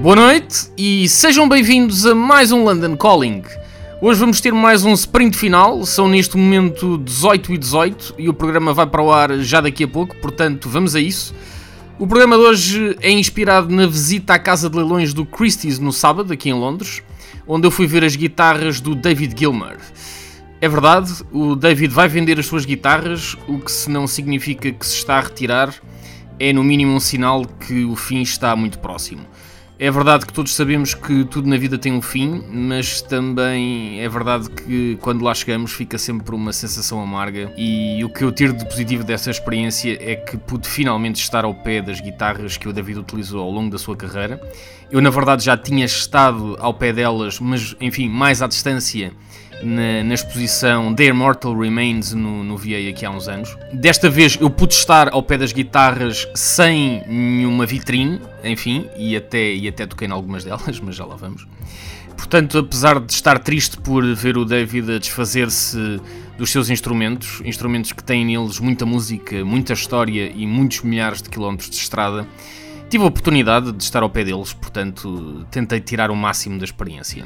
Boa noite e sejam bem-vindos a mais um London Calling. Hoje vamos ter mais um sprint final, são neste momento 18 e 18 e o programa vai para o ar já daqui a pouco, portanto vamos a isso. O programa de hoje é inspirado na visita à casa de leilões do Christie's no sábado, aqui em Londres, onde eu fui ver as guitarras do David Gilmer. É verdade, o David vai vender as suas guitarras, o que se não significa que se está a retirar, é no mínimo um sinal que o fim está muito próximo. É verdade que todos sabemos que tudo na vida tem um fim, mas também é verdade que quando lá chegamos fica sempre uma sensação amarga. E o que eu tiro de positivo dessa experiência é que pude finalmente estar ao pé das guitarras que o David utilizou ao longo da sua carreira. Eu, na verdade, já tinha estado ao pé delas, mas enfim, mais à distância na, na, exposição The Immortal Remains no, no VA aqui há uns anos. Desta vez eu pude estar ao pé das guitarras sem nenhuma vitrine, enfim, e até, e até toquei em algumas delas, mas já lá vamos. Portanto, apesar de estar triste por ver o David a desfazer-se dos seus instrumentos, instrumentos que têm neles muita música, muita história e muitos milhares de quilómetros de estrada, Tive a oportunidade de estar ao pé deles, portanto tentei tirar o máximo da experiência.